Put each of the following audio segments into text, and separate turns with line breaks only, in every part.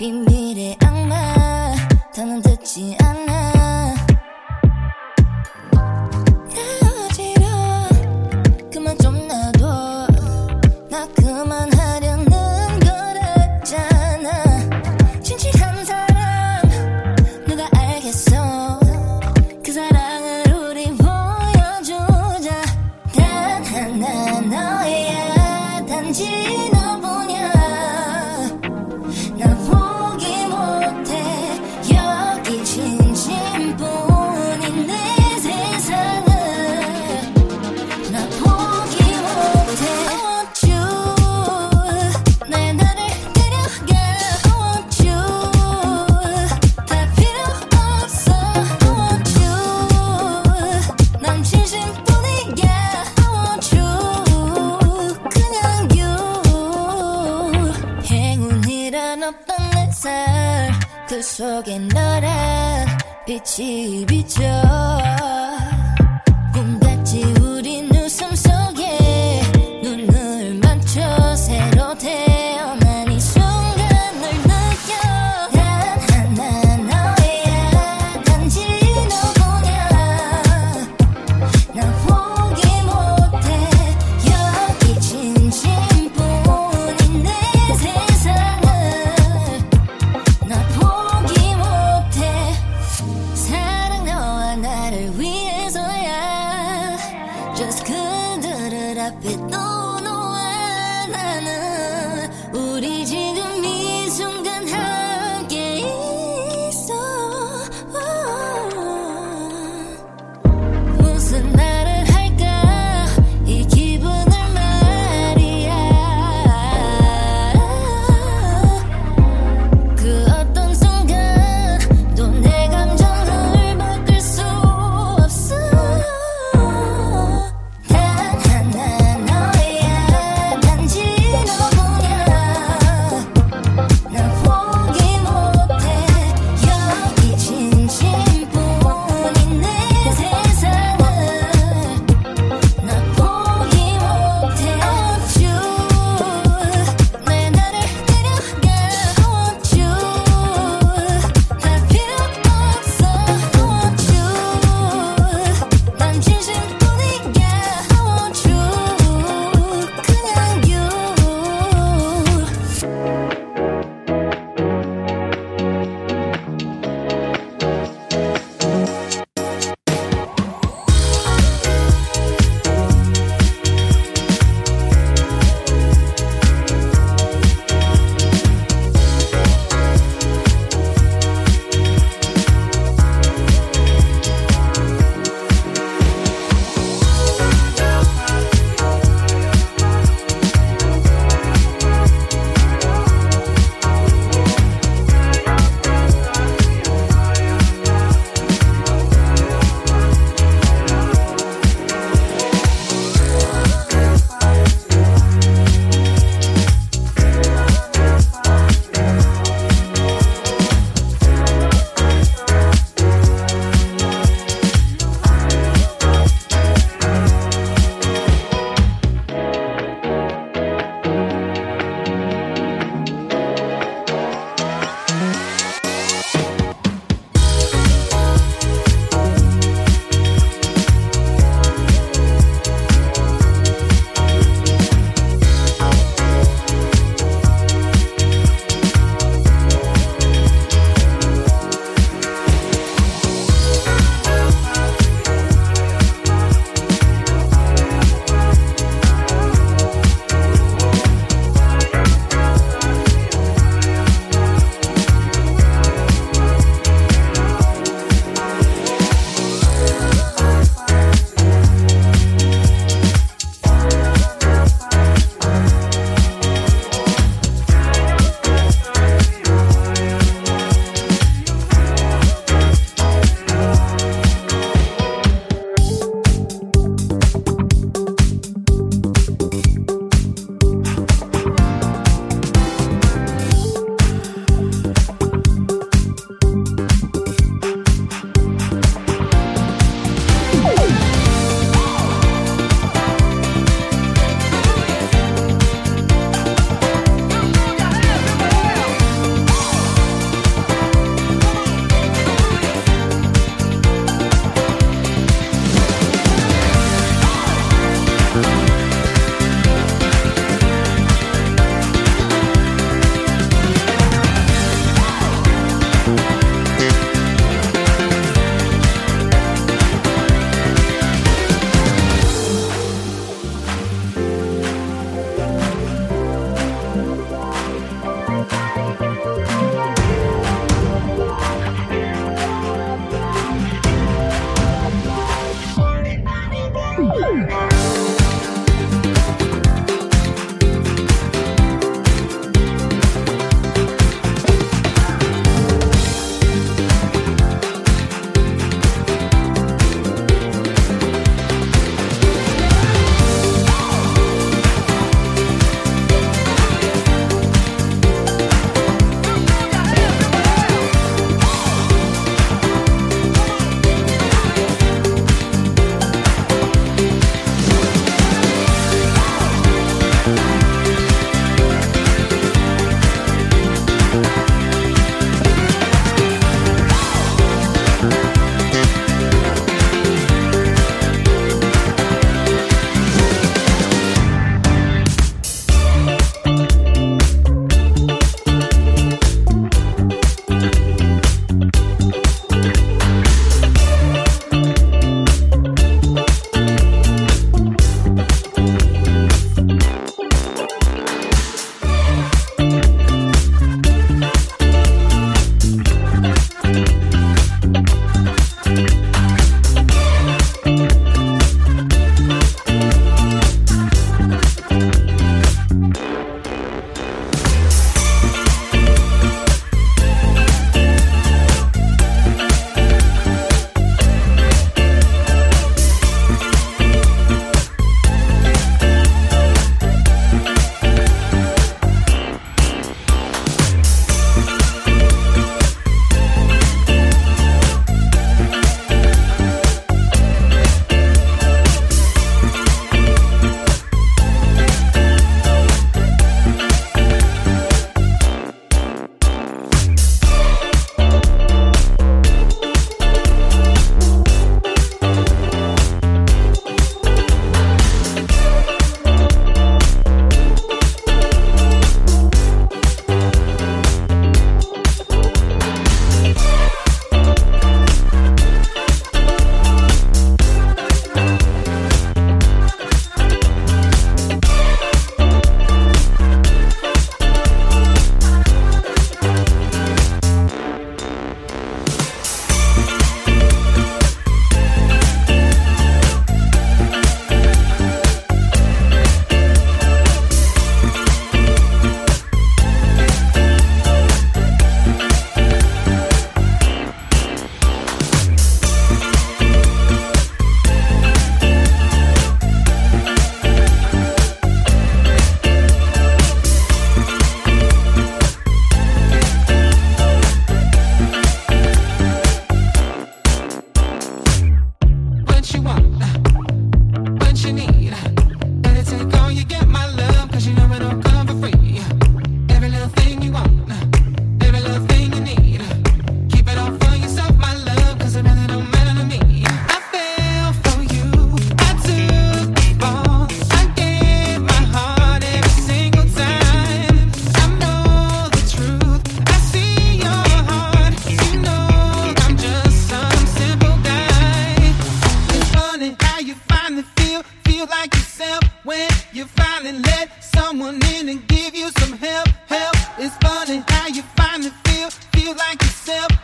비밀의 악마 더는 듣지 않아. 나어지러 그만 좀 놔둬. 나 그만하려는 걸 알잖아. 진실한 사람 누가 알겠어? 그 사랑을 우리 보여주자. 단 하나 너야 단지 너 속에 너란 빛이 비쳐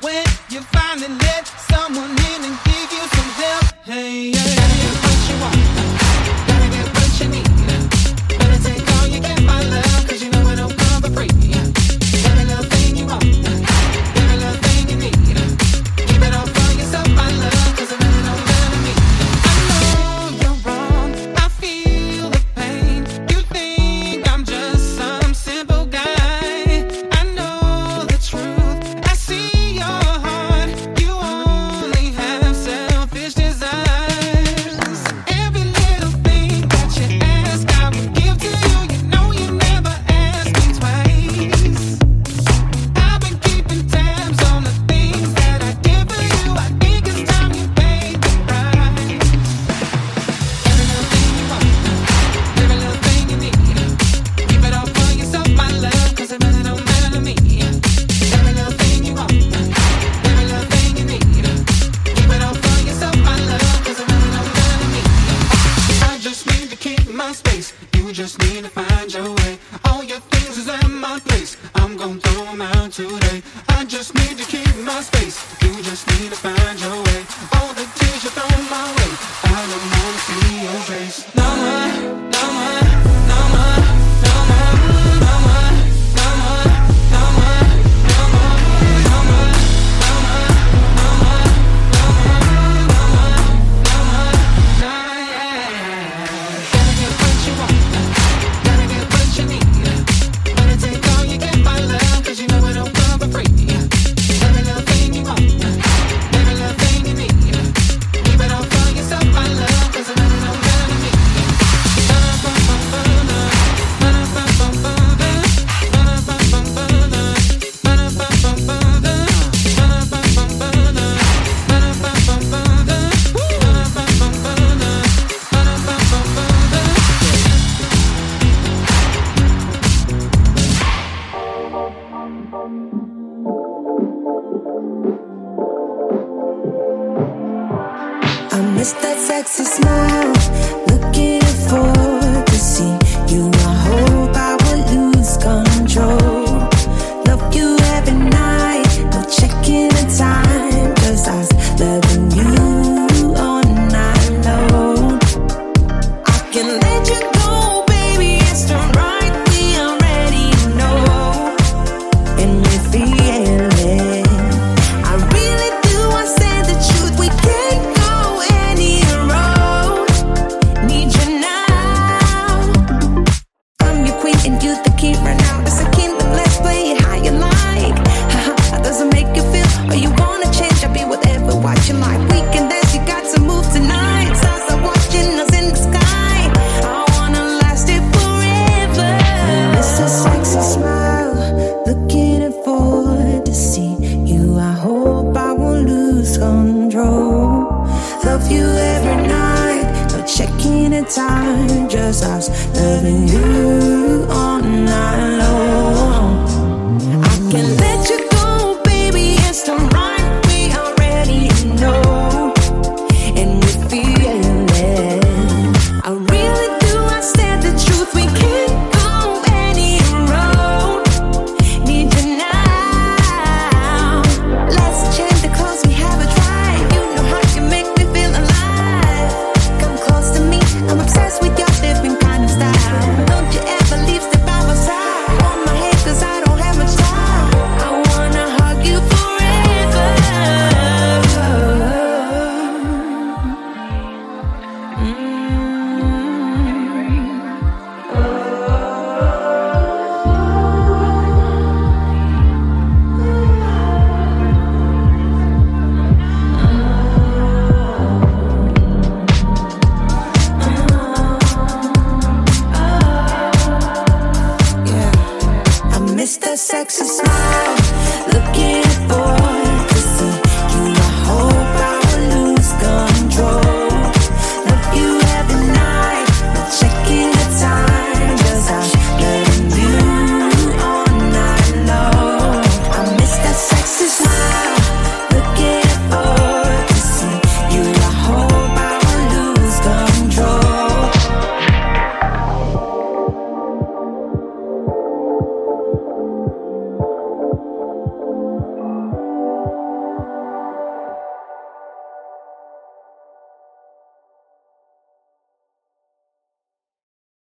when you finally let someone in and give you some help. Hey, yeah, yeah. what you want.
smile, looking with you every night. No checking the time, just us loving you all night long.